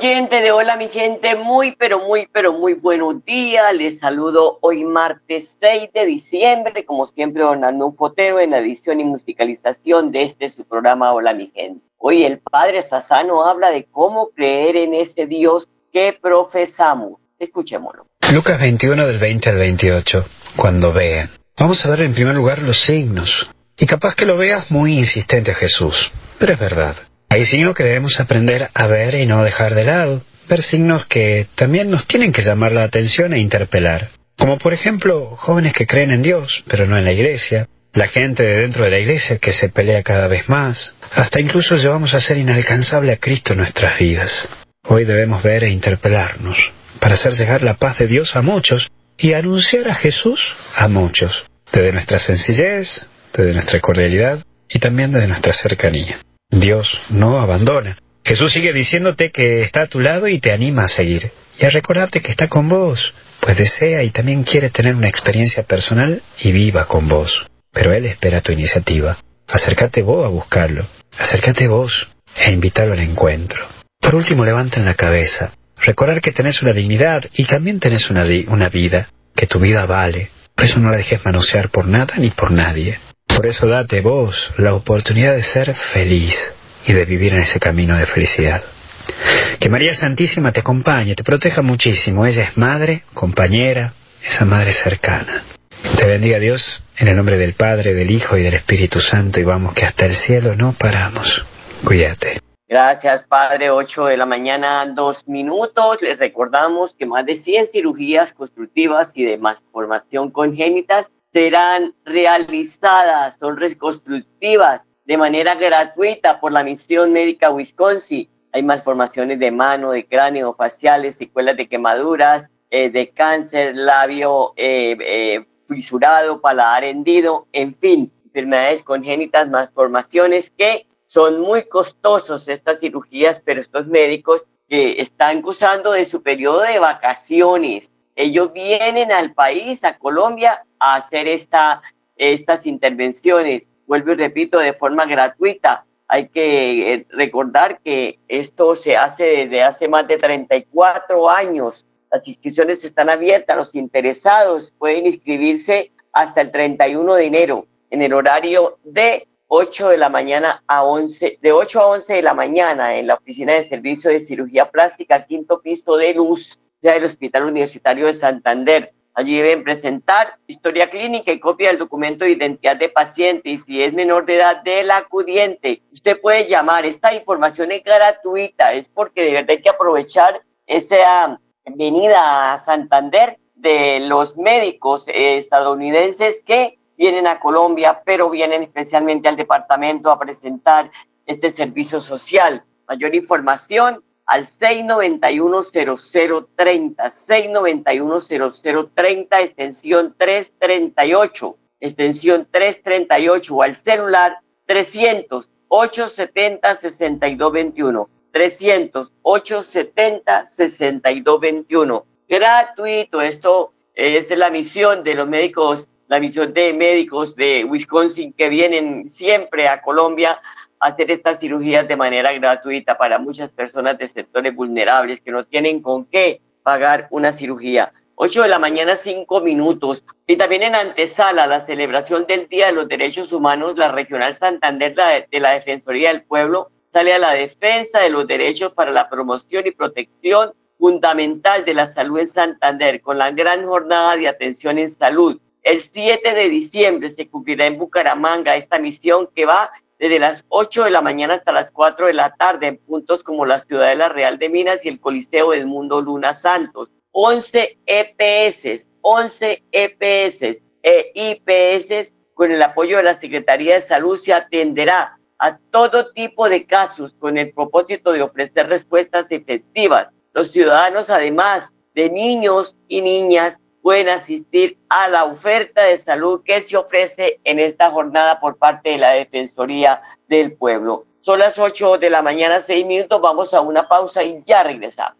Oyente de Hola mi gente, muy pero muy pero muy buenos días. Les saludo hoy martes 6 de diciembre, como siempre donando un foteo en la edición y musicalización de este su programa Hola mi gente. Hoy el Padre Sassano habla de cómo creer en ese Dios que profesamos. Escuchémoslo. Lucas 21 del 20 al 28. Cuando vean. Vamos a ver en primer lugar los signos. Y capaz que lo veas muy insistente Jesús. Pero es verdad. Hay signos que debemos aprender a ver y no dejar de lado. Ver signos que también nos tienen que llamar la atención e interpelar. Como por ejemplo, jóvenes que creen en Dios, pero no en la iglesia. La gente de dentro de la iglesia que se pelea cada vez más. Hasta incluso llevamos a ser inalcanzable a Cristo en nuestras vidas. Hoy debemos ver e interpelarnos para hacer llegar la paz de Dios a muchos y anunciar a Jesús a muchos, desde nuestra sencillez, desde nuestra cordialidad y también desde nuestra cercanía. Dios no abandona. Jesús sigue diciéndote que está a tu lado y te anima a seguir y a recordarte que está con vos, pues desea y también quiere tener una experiencia personal y viva con vos. Pero Él espera tu iniciativa. Acércate vos a buscarlo. Acércate vos e invitarlo al encuentro. Por último, levanten la cabeza. Recordar que tenés una dignidad y también tenés una, una vida, que tu vida vale. Por eso no la dejes manosear por nada ni por nadie. Por eso date vos la oportunidad de ser feliz y de vivir en ese camino de felicidad. Que María Santísima te acompañe, te proteja muchísimo. Ella es madre, compañera, esa madre cercana. Te bendiga Dios en el nombre del Padre, del Hijo y del Espíritu Santo y vamos que hasta el cielo no paramos. Cuídate. Gracias, Padre. 8 de la mañana, dos minutos. Les recordamos que más de 100 cirugías constructivas y de malformación congénitas serán realizadas, son reconstructivas de manera gratuita por la Misión Médica Wisconsin. Hay malformaciones de mano, de cráneo, faciales, secuelas de quemaduras, eh, de cáncer, labio eh, eh, fisurado, paladar hendido, en fin, enfermedades congénitas, malformaciones que son muy costosos estas cirugías, pero estos médicos que están gozando de su periodo de vacaciones, ellos vienen al país, a Colombia, a hacer esta, estas intervenciones. Vuelvo y repito, de forma gratuita. Hay que eh, recordar que esto se hace desde hace más de 34 años. Las inscripciones están abiertas, los interesados pueden inscribirse hasta el 31 de enero en el horario de 8 de la mañana a 11, de 8 a 11 de la mañana en la oficina de servicio de cirugía plástica, quinto piso de luz del Hospital Universitario de Santander. Allí deben presentar historia clínica y copia del documento de identidad de paciente y si es menor de edad del acudiente. Usted puede llamar, esta información es gratuita, es porque de verdad hay que aprovechar esa venida a Santander de los médicos estadounidenses que vienen a Colombia, pero vienen especialmente al departamento a presentar este servicio social. Mayor información al 691-0030, 691-0030, extensión 338, extensión 338 o al celular 300-870-6221, 300-870-6221. Gratuito, esto es la misión de los médicos, la misión de médicos de Wisconsin que vienen siempre a Colombia hacer estas cirugías de manera gratuita para muchas personas de sectores vulnerables que no tienen con qué pagar una cirugía. 8 de la mañana, 5 minutos. Y también en antesala, la celebración del Día de los Derechos Humanos, la Regional Santander de la Defensoría del Pueblo sale a la defensa de los derechos para la promoción y protección fundamental de la salud en Santander, con la gran jornada de atención en salud. El 7 de diciembre se cumplirá en Bucaramanga esta misión que va desde las 8 de la mañana hasta las 4 de la tarde en puntos como la Ciudadela Real de Minas y el Coliseo del Mundo Luna Santos. 11 EPS, 11 EPS e IPS con el apoyo de la Secretaría de Salud se atenderá a todo tipo de casos con el propósito de ofrecer respuestas efectivas. Los ciudadanos, además de niños y niñas, pueden asistir a la oferta de salud que se ofrece en esta jornada por parte de la Defensoría del Pueblo. Son las 8 de la mañana, 6 minutos, vamos a una pausa y ya regresamos.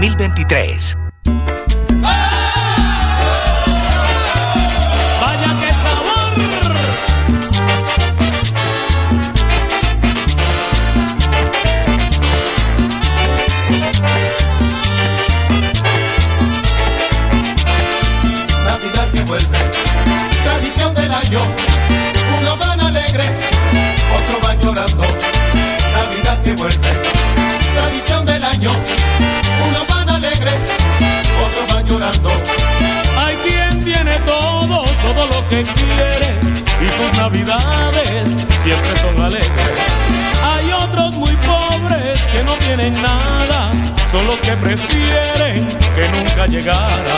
2023. Todo, lo que quiere, y sus navidades siempre son alegres. Hay otros muy pobres que no tienen nada, son los que prefieren que nunca llegara.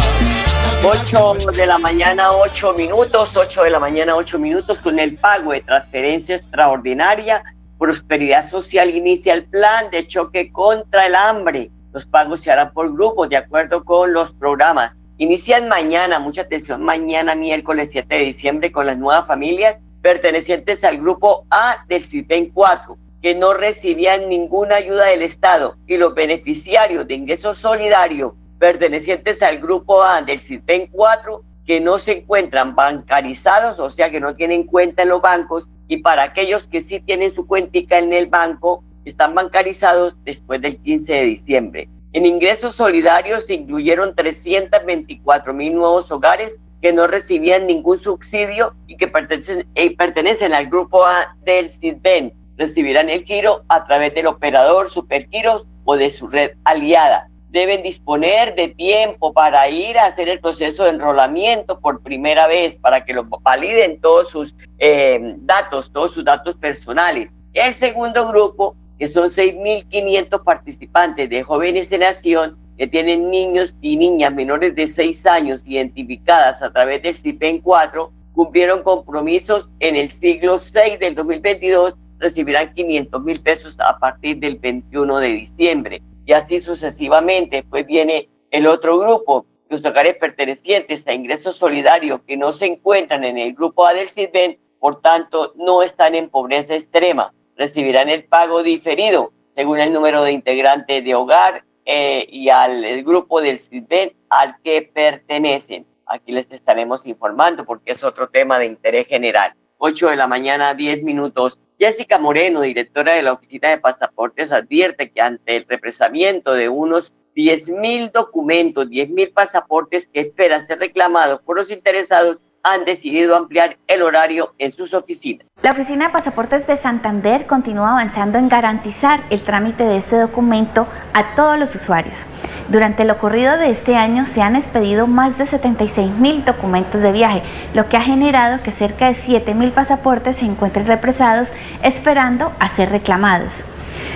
8 de la mañana, 8 minutos, 8 de la mañana, 8 minutos, con el pago de transferencia extraordinaria, Prosperidad Social inicia el plan de choque contra el hambre. Los pagos se harán por grupos de acuerdo con los programas. Inician mañana, mucha atención, mañana miércoles 7 de diciembre con las nuevas familias pertenecientes al grupo A del CIPEN 4, que no recibían ninguna ayuda del Estado y los beneficiarios de ingreso solidario pertenecientes al grupo A del CIPEN 4 que no se encuentran bancarizados, o sea que no tienen cuenta en los bancos, y para aquellos que sí tienen su cuentica en el banco, están bancarizados después del 15 de diciembre. En ingresos solidarios se incluyeron 324 mil nuevos hogares que no recibían ningún subsidio y que pertenecen, eh, pertenecen al grupo A del CISBEN. Recibirán el giro a través del operador Supergiros o de su red aliada. Deben disponer de tiempo para ir a hacer el proceso de enrolamiento por primera vez, para que lo validen todos sus eh, datos, todos sus datos personales. El segundo grupo que son 6.500 participantes de jóvenes en acción que tienen niños y niñas menores de 6 años identificadas a través del CIPEN 4, cumplieron compromisos en el siglo 6 del 2022, recibirán 500 mil pesos a partir del 21 de diciembre. Y así sucesivamente, pues viene el otro grupo, los hogares pertenecientes a ingresos solidarios que no se encuentran en el grupo A del CIPEN, por tanto, no están en pobreza extrema recibirán el pago diferido según el número de integrantes de hogar eh, y al el grupo del CIDEN al que pertenecen. Aquí les estaremos informando porque es otro tema de interés general. 8 de la mañana, 10 minutos. Jessica Moreno, directora de la Oficina de Pasaportes, advierte que ante el represamiento de unos 10 mil documentos, 10 mil pasaportes que esperan ser reclamados por los interesados, han decidido ampliar el horario en sus oficinas. La Oficina de Pasaportes de Santander continúa avanzando en garantizar el trámite de este documento a todos los usuarios. Durante lo ocurrido de este año se han expedido más de 76 mil documentos de viaje, lo que ha generado que cerca de 7 mil pasaportes se encuentren represados esperando a ser reclamados.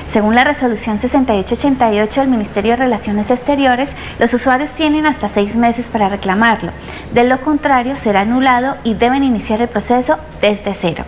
Según la resolución 6888 del Ministerio de Relaciones Exteriores, los usuarios tienen hasta seis meses para reclamarlo. De lo contrario, será anulado y deben iniciar el proceso desde cero.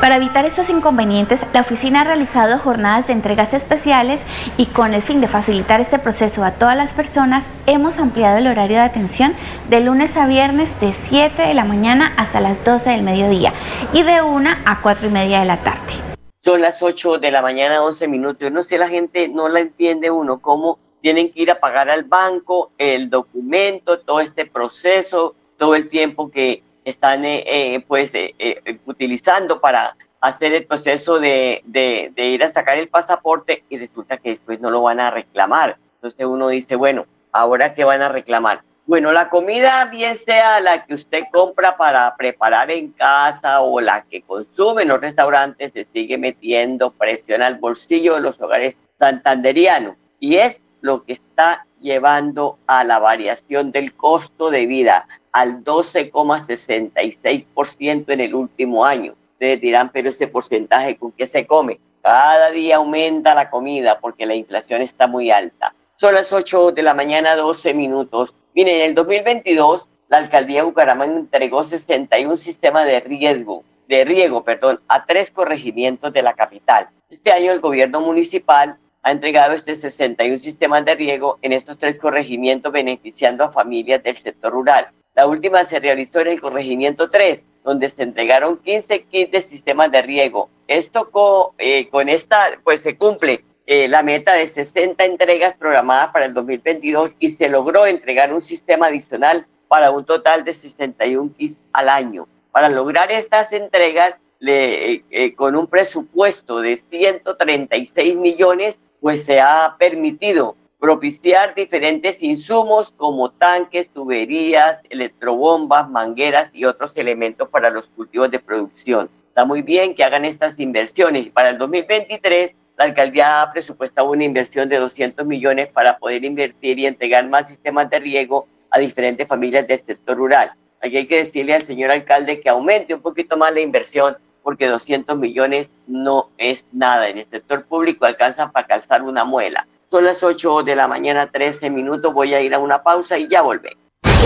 Para evitar estos inconvenientes, la oficina ha realizado jornadas de entregas especiales y con el fin de facilitar este proceso a todas las personas, hemos ampliado el horario de atención de lunes a viernes de 7 de la mañana hasta las 12 del mediodía y de 1 a 4 y media de la tarde. Son las 8 de la mañana, 11 minutos. Yo no sé, la gente no la entiende uno, cómo tienen que ir a pagar al banco el documento, todo este proceso, todo el tiempo que están eh, eh, pues eh, utilizando para hacer el proceso de, de, ir a sacar el pasaporte y resulta que después no lo van a reclamar. Entonces uno dice, bueno, ¿ahora qué van a reclamar? Bueno, la comida, bien sea la que usted compra para preparar en casa o la que consume en los restaurantes, se sigue metiendo presión al bolsillo de los hogares santanderianos. Y es lo que está llevando a la variación del costo de vida al 12,66% en el último año. Ustedes dirán, pero ese porcentaje, ¿con qué se come? Cada día aumenta la comida porque la inflación está muy alta. Son las 8 de la mañana, 12 minutos. Miren, en el 2022, la alcaldía de Bucaramanga entregó 61 sistemas de riesgo, de riego, perdón, a tres corregimientos de la capital. Este año el gobierno municipal ha entregado este 61 sistemas de riego en estos tres corregimientos beneficiando a familias del sector rural. La última se realizó en el corregimiento 3, donde se entregaron 15 kits de sistemas de riego. Esto eh, con esta, pues se cumple eh, la meta de 60 entregas programadas para el 2022 y se logró entregar un sistema adicional para un total de 61 kits al año. Para lograr estas entregas, le, eh, con un presupuesto de 136 millones, pues se ha permitido propiciar diferentes insumos como tanques, tuberías, electrobombas, mangueras y otros elementos para los cultivos de producción. Está muy bien que hagan estas inversiones. Para el 2023, la alcaldía ha presupuestado una inversión de 200 millones para poder invertir y entregar más sistemas de riego a diferentes familias del sector rural. Aquí hay que decirle al señor alcalde que aumente un poquito más la inversión porque 200 millones no es nada. En el sector público alcanza para calzar una muela. Son las 8 de la mañana, 13 minutos. Voy a ir a una pausa y ya volveré.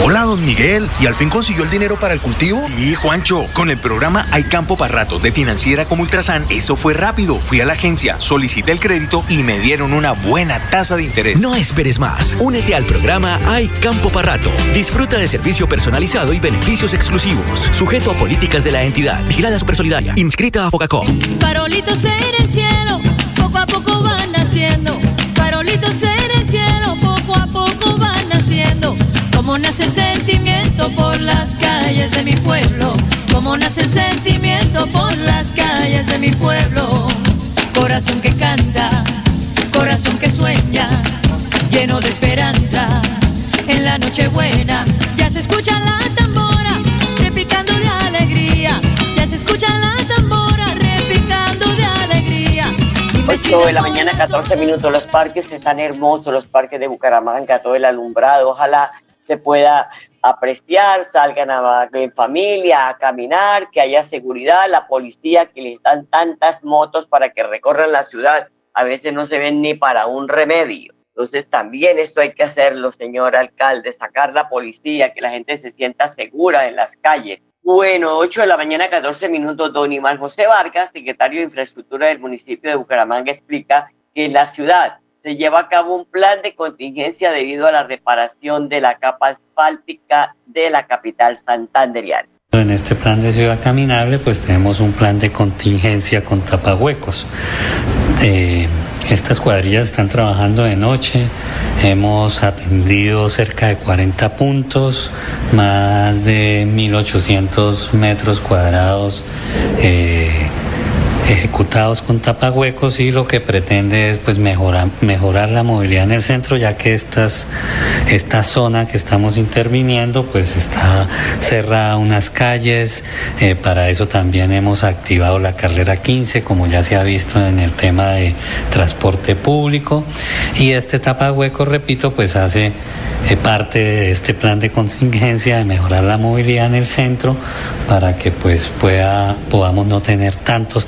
Hola, don Miguel. ¿Y al fin consiguió el dinero para el cultivo? Sí, Juancho. Con el programa Hay Campo para Rato de Financiera como Ultrasan, eso fue rápido. Fui a la agencia, solicité el crédito y me dieron una buena tasa de interés. No esperes más. Únete al programa Hay Campo para Rato. Disfruta de servicio personalizado y beneficios exclusivos. Sujeto a políticas de la entidad. Vigilada Supersolidaria. Inscrita a Focacom. Farolitos en el cielo, poco a poco van naciendo. Farolitos en el cielo, poco a poco van naciendo Nace el sentimiento por las calles de mi pueblo. Cómo nace el sentimiento por las calles de mi pueblo. Corazón que canta, corazón que sueña, lleno de esperanza. En la noche buena ya se escucha la tambora, repicando de alegría. Ya se escucha la tambora, repicando de alegría. 8 de la mañana, 14 minutos. Los parques están hermosos, los parques de Bucaramanga, todo el alumbrado. Ojalá se pueda apreciar, salgan a, en familia a caminar, que haya seguridad, la policía que les dan tantas motos para que recorran la ciudad, a veces no se ven ni para un remedio. Entonces también esto hay que hacerlo, señor alcalde, sacar la policía, que la gente se sienta segura en las calles. Bueno, 8 de la mañana, 14 minutos, don Iván José Vargas, secretario de Infraestructura del municipio de Bucaramanga, explica que la ciudad se lleva a cabo un plan de contingencia debido a la reparación de la capa asfáltica de la capital santanderiana. En este plan de ciudad caminable, pues tenemos un plan de contingencia con tapahuecos. Eh, estas cuadrillas están trabajando de noche, hemos atendido cerca de 40 puntos, más de 1.800 metros cuadrados. Eh, ejecutados con tapahuecos y lo que pretende es pues mejorar, mejorar la movilidad en el centro ya que estas, esta zona que estamos interviniendo pues está cerrada unas calles, eh, para eso también hemos activado la carrera 15 como ya se ha visto en el tema de transporte público. Y este tapahueco repito pues hace eh, parte de este plan de contingencia de mejorar la movilidad en el centro para que pues pueda, podamos no tener tantos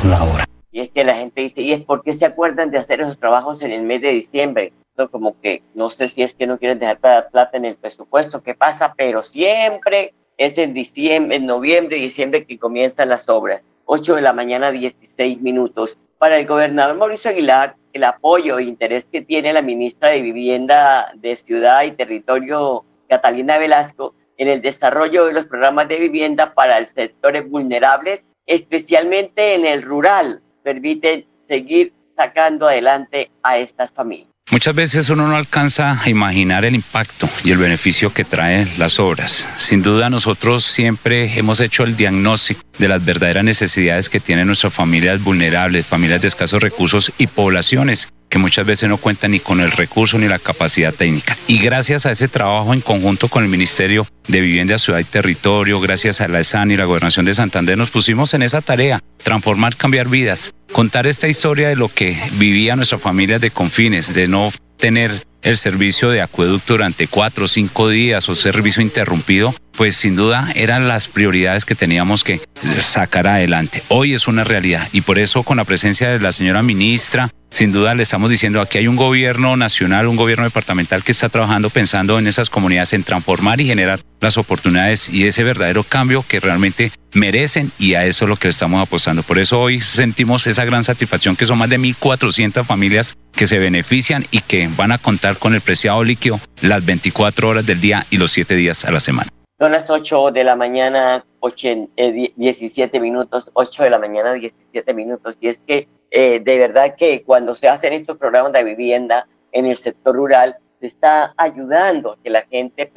con la obra. Y es que la gente dice, ¿y es por qué se acuerdan de hacer esos trabajos en el mes de diciembre? Esto como que no sé si es que no quieren dejar plata en el presupuesto, qué pasa, pero siempre es en diciembre, en noviembre y diciembre que comienzan las obras. 8 de la mañana, 16 minutos. Para el gobernador Mauricio Aguilar, el apoyo e interés que tiene la ministra de Vivienda de Ciudad y Territorio, Catalina Velasco, en el desarrollo de los programas de vivienda para el sectores vulnerables, especialmente en el rural, permite seguir sacando adelante a estas familias. Muchas veces uno no alcanza a imaginar el impacto y el beneficio que traen las obras. Sin duda nosotros siempre hemos hecho el diagnóstico de las verdaderas necesidades que tienen nuestras familias vulnerables, familias de escasos recursos y poblaciones que muchas veces no cuentan ni con el recurso ni la capacidad técnica. Y gracias a ese trabajo en conjunto con el Ministerio de Vivienda, Ciudad y Territorio, gracias a la ESAN y la Gobernación de Santander, nos pusimos en esa tarea, transformar, cambiar vidas, contar esta historia de lo que vivía nuestras familias de confines, de no tener el servicio de acueducto durante cuatro o cinco días o servicio interrumpido, pues sin duda eran las prioridades que teníamos que sacar adelante. Hoy es una realidad y por eso con la presencia de la señora ministra, sin duda le estamos diciendo aquí hay un gobierno nacional, un gobierno departamental que está trabajando pensando en esas comunidades, en transformar y generar las oportunidades y ese verdadero cambio que realmente merecen y a eso es lo que estamos apostando. Por eso hoy sentimos esa gran satisfacción que son más de 1.400 familias que se benefician y que van a contar con el preciado líquido las 24 horas del día y los 7 días a la semana. Son las 8 de la mañana, 17 eh, minutos, 8 de la mañana, 17 minutos. Y es que eh, de verdad que cuando se hacen estos programas de vivienda en el sector rural, se está ayudando a que la gente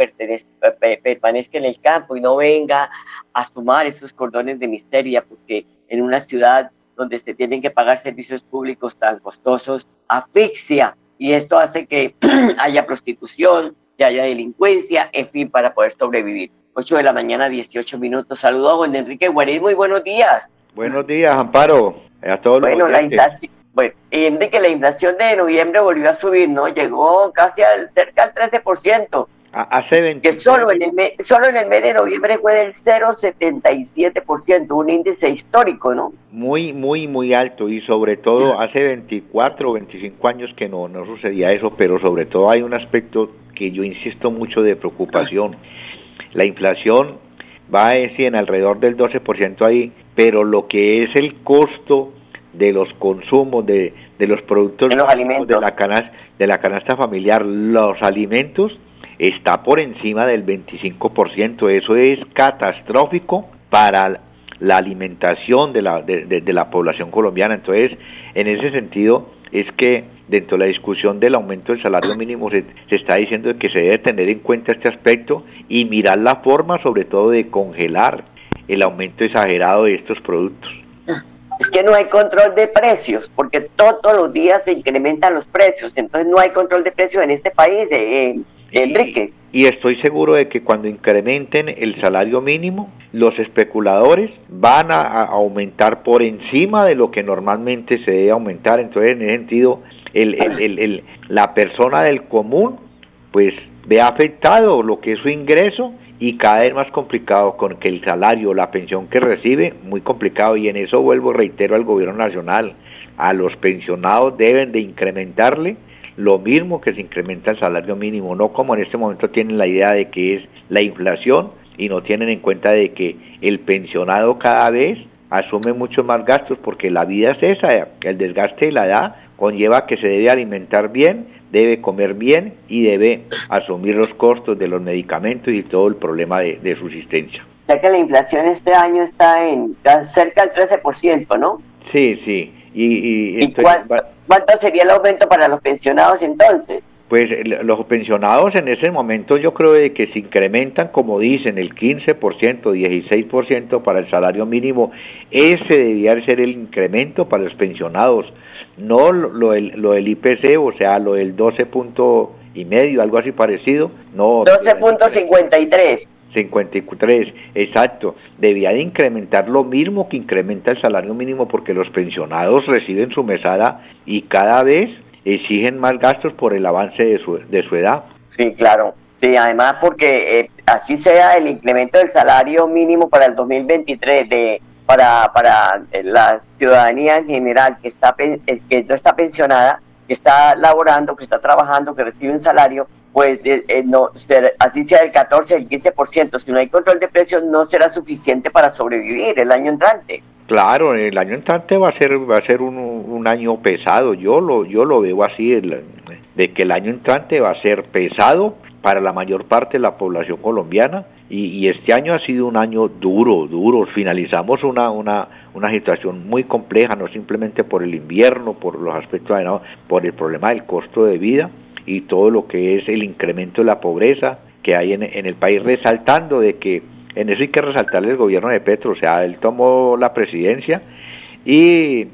permanezca en el campo y no venga a sumar esos cordones de misteria, porque en una ciudad donde se tienen que pagar servicios públicos tan costosos, asfixia. Y esto hace que haya prostitución, que haya delincuencia, en fin, para poder sobrevivir. 8 de la mañana, 18 minutos. Saludos a Juan Enrique Guarín, muy buenos días. Buenos días, Amparo. A todos bueno, la inflación, bueno, Enrique, la inflación de noviembre volvió a subir, ¿no? Llegó casi al, cerca al 13%. 20 que solo en, el mes, solo en el mes de noviembre fue del 0,77%, un índice histórico, ¿no? Muy, muy, muy alto y sobre todo hace 24 o 25 años que no, no sucedía eso, pero sobre todo hay un aspecto que yo insisto mucho de preocupación. La inflación va en alrededor del 12% ahí, pero lo que es el costo de los consumos de, de los productos de, los alimentos. de la canasta de la canasta familiar, los alimentos está por encima del 25%. Eso es catastrófico para la alimentación de la, de, la población colombiana. Entonces, en ese sentido, es que dentro de la discusión del aumento del salario mínimo se, se, está diciendo que se debe tener en cuenta este aspecto y mirar la forma sobre todo de congelar el aumento exagerado de estos productos. Es que no hay control de precios, porque todos los días se incrementan los precios, entonces no hay control de precios en este país. Eh, Y, estoy seguro de que cuando incrementen el salario mínimo, los especuladores van a, aumentar por encima de lo que normalmente se debe aumentar. Entonces, en ese sentido, el, la persona del común, pues ve afectado lo que es su ingreso y cada vez más complicado con que el salario, la pensión que recibe, muy complicado. Y en eso vuelvo, reitero al gobierno nacional, a los pensionados deben de incrementarle lo mismo que se incrementa el salario mínimo, no como en este momento tienen la idea de que es la inflación y no tienen en cuenta de que el pensionado cada vez asume muchos más gastos porque la vida es esa, el desgaste de la edad conlleva que se debe alimentar bien, debe comer bien y debe asumir los costos de los medicamentos y todo el problema de, subsistencia. Ya que la inflación este año está en cerca del 13%, ¿no? Sí, sí. ¿Y, cuánto, sería el aumento para los pensionados entonces? pues los pensionados en ese momento yo creo de que se incrementan, como dicen, el 15%, 16% para el salario mínimo, ese debía ser el incremento para los pensionados, no lo, lo del IPC, o sea, lo del 12 punto y medio, algo así parecido, no. 12.53. 53, exacto. Debía de incrementar lo mismo que incrementa el salario mínimo porque los pensionados reciben su mesada y cada vez exigen más gastos por el avance de su, de su edad. Sí, claro. Sí, además porque eh, así sea el incremento del salario mínimo para el 2023 de para, para eh, la ciudadanía en general que está que no está pensionada, que está laborando, que está trabajando, que recibe un salario, pues eh, no así sea el 14, el 15%, si no hay control de precios no será suficiente para sobrevivir el año entrante. Claro, el año entrante va a ser va a ser un, un año pesado. Yo lo yo lo veo así de que el año entrante va a ser pesado para la mayor parte de la población colombiana y, este año ha sido un año duro, duro. Finalizamos una una una situación muy compleja, no simplemente por el invierno, por los aspectos, por el problema del costo de vida y todo lo que es el incremento de la pobreza que hay en, en el país, resaltando de que en eso hay que resaltarle el gobierno de Petro, o sea, él tomó la presidencia y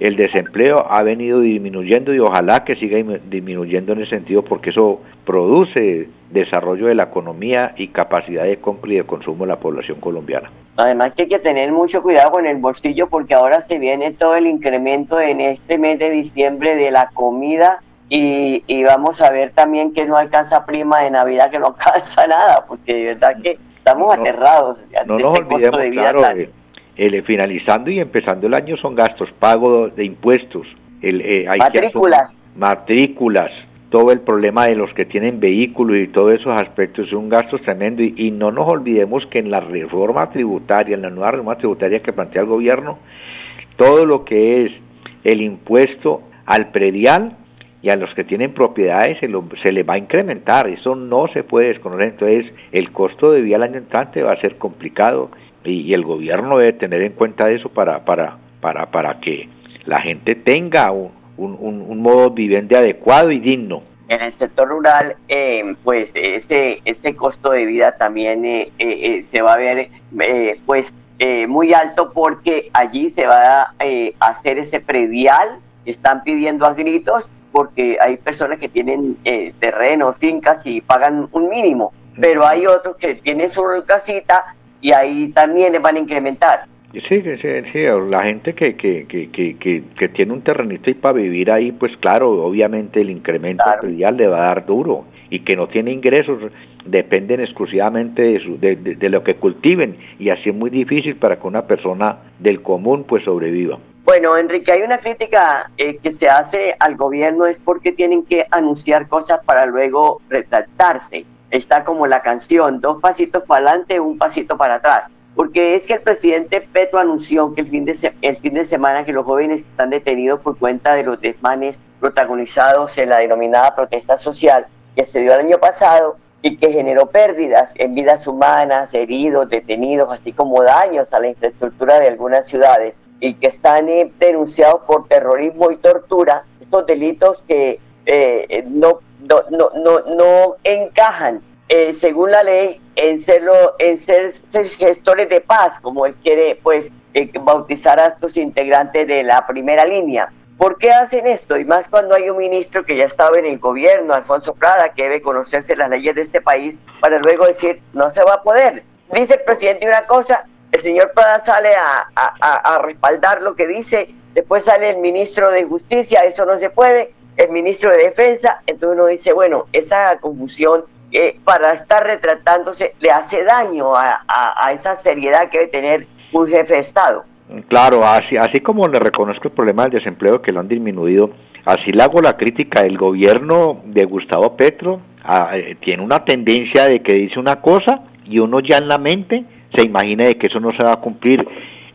el desempleo ha venido disminuyendo y ojalá que siga disminuyendo en ese sentido porque eso produce desarrollo de la economía y capacidad de compra y de consumo de la población colombiana. Además que hay que tener mucho cuidado con el bolsillo porque ahora se viene todo el incremento en este mes de diciembre de la comida y, y vamos a ver también que no alcanza prima de Navidad, que no alcanza nada, porque de verdad que Estamos aterrados. No nos este olvidemos, claro, el, finalizando y empezando el año son gastos, pago de impuestos, el, eh, matrículas. matrículas, todo el problema de los que tienen vehículos y todos esos aspectos son gastos tremendos y, y, no nos olvidemos que en la reforma tributaria, en la nueva reforma tributaria que plantea el gobierno, todo lo que es el impuesto al predial y a los que tienen propiedades se, lo, se les va a incrementar, eso no se puede desconocer, entonces el costo de vida al año entrante va a ser complicado y, el gobierno debe tener en cuenta eso para, para, para, para que la gente tenga un, un, modo de vivienda adecuado y digno. En el sector rural, eh, pues este, este costo de vida también eh, eh, se va a ver pues muy alto porque allí se va a hacer ese predial, están pidiendo a porque hay personas que tienen eh, terrenos, fincas y pagan un mínimo, pero hay otros que tienen su casita y ahí también les van a incrementar. Sí, sí, sí, la gente que, que, que, que, que tiene un terrenito y para vivir ahí, pues claro, obviamente el incremento claro. le va a dar duro y que no tiene ingresos dependen exclusivamente de, de, de, lo que cultiven y así es muy difícil para que una persona del común pues sobreviva. Bueno, Enrique, hay una crítica eh, que se hace al gobierno es porque tienen que anunciar cosas para luego retractarse. Está como la canción, dos pasitos para adelante, un pasito para atrás. Porque es que el presidente Petro anunció que el fin de, semana que los jóvenes están detenidos por cuenta de los desmanes protagonizados en la denominada protesta social que se dio el año pasado y que generó pérdidas en vidas humanas, heridos, detenidos, así como daños a la infraestructura de algunas ciudades y que están eh, denunciados por terrorismo y tortura, estos delitos que eh, no, no, no, no, encajan eh, según la ley en, serlo, en ser, gestores de paz, como él quiere pues bautizar a estos integrantes de la primera línea. ¿Por qué hacen esto? Y más cuando hay un ministro que ya estaba en el gobierno, Alfonso Prada, que debe conocerse las leyes de este país, para luego decir, no se va a poder. Dice el presidente una cosa, el señor Prada sale a, respaldar lo que dice, después sale el ministro de Justicia, eso no se puede, el ministro de Defensa, entonces uno dice, bueno, esa confusión eh, para estar retratándose le hace daño a, esa seriedad que debe tener un jefe de Estado. Claro, así, así como le reconozco el problema del desempleo que lo han disminuido, así le hago la crítica. El gobierno de Gustavo Petro ah, eh, tiene una tendencia de que dice una cosa y uno ya en la mente se imagina de que eso no se va a cumplir.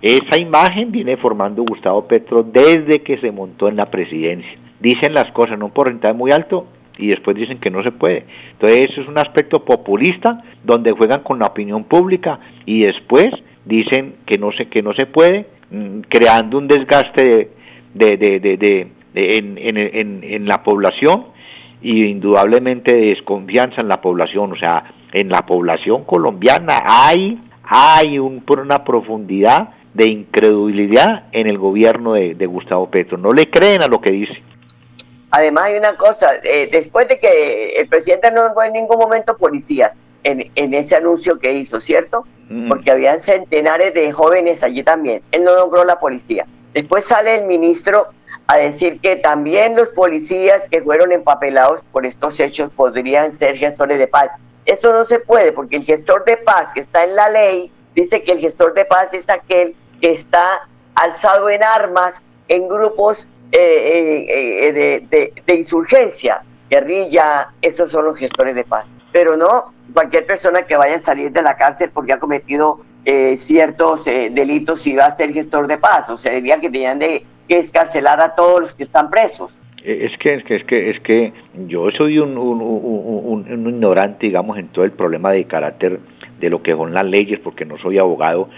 Esa imagen viene formando Gustavo Petro desde que se montó en la presidencia. Dicen las cosas en un porcentaje muy alto y después dicen que no se puede. Entonces eso es un aspecto populista donde juegan con la opinión pública y después dicen que no se que no se puede, mm, creando un desgaste de, de, de, de en, en, en, la población y indudablemente de desconfianza en la población, o sea, en la población colombiana hay, hay un, una profundidad de incredulidad en el gobierno de, de Gustavo Petro, no le creen a lo que dice. Además hay una cosa, eh, después de que el presidente no nombró en ningún momento policías en, en ese anuncio que hizo, ¿cierto? Porque habían centenares de jóvenes allí también. Él no nombró la policía. Después sale el ministro a decir que también los policías que fueron empapelados por estos hechos podrían ser gestores de paz. Eso no se puede porque el gestor de paz que está en la ley dice que el gestor de paz es aquel que está alzado en armas en grupos eh, eh, eh, de, de, insurgencia, guerrilla, esos son los gestores de paz. Pero no cualquier persona que vaya a salir de la cárcel porque ha cometido eh, ciertos eh, delitos y va a ser gestor de paz. O sea, diría que tenían de que escarcelar a todos los que están presos. Es que, es que, es que, es que yo soy un, un, un, un- ignorante, digamos, en todo el problema de carácter de lo que son las leyes, porque no soy abogado,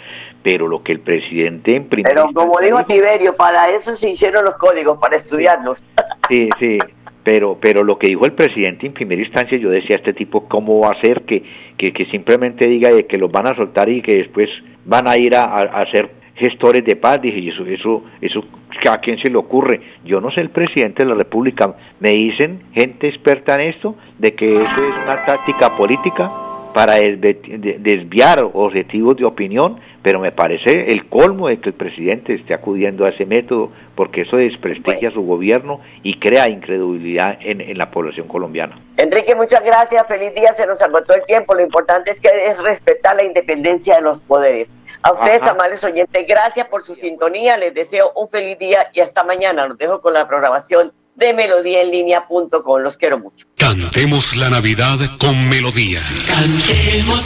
pero lo que el presidente en primer Pero como dijo Tiberio, para eso se hicieron los códigos, para estudiarlos. Sí, sí, pero, pero lo que dijo el presidente en primera instancia, yo decía, este tipo, ¿cómo va a ser que, que, que simplemente diga que los van a soltar y que después van a ir a, a- a ser gestores de paz? Dije, eso, eso, eso, ¿a quién se le ocurre? Yo no sé el presidente de la República, me dicen gente experta en esto, de que eso es una táctica política para desviar objetivos de opinión, pero me parece el colmo de que el presidente esté acudiendo a ese método, porque eso desprestigia su gobierno y crea incredulidad en, en la población colombiana. Enrique, muchas gracias, feliz día, se nos agotó el tiempo, lo importante es que es respetar la independencia de los poderes. A ustedes, Ajá. amables oyentes, gracias por su sintonía, les deseo un feliz día y hasta mañana. Los dejo con la programación de melodíaenlínea.com, los quiero mucho. Cantemos la Navidad con melodía. Cantemos la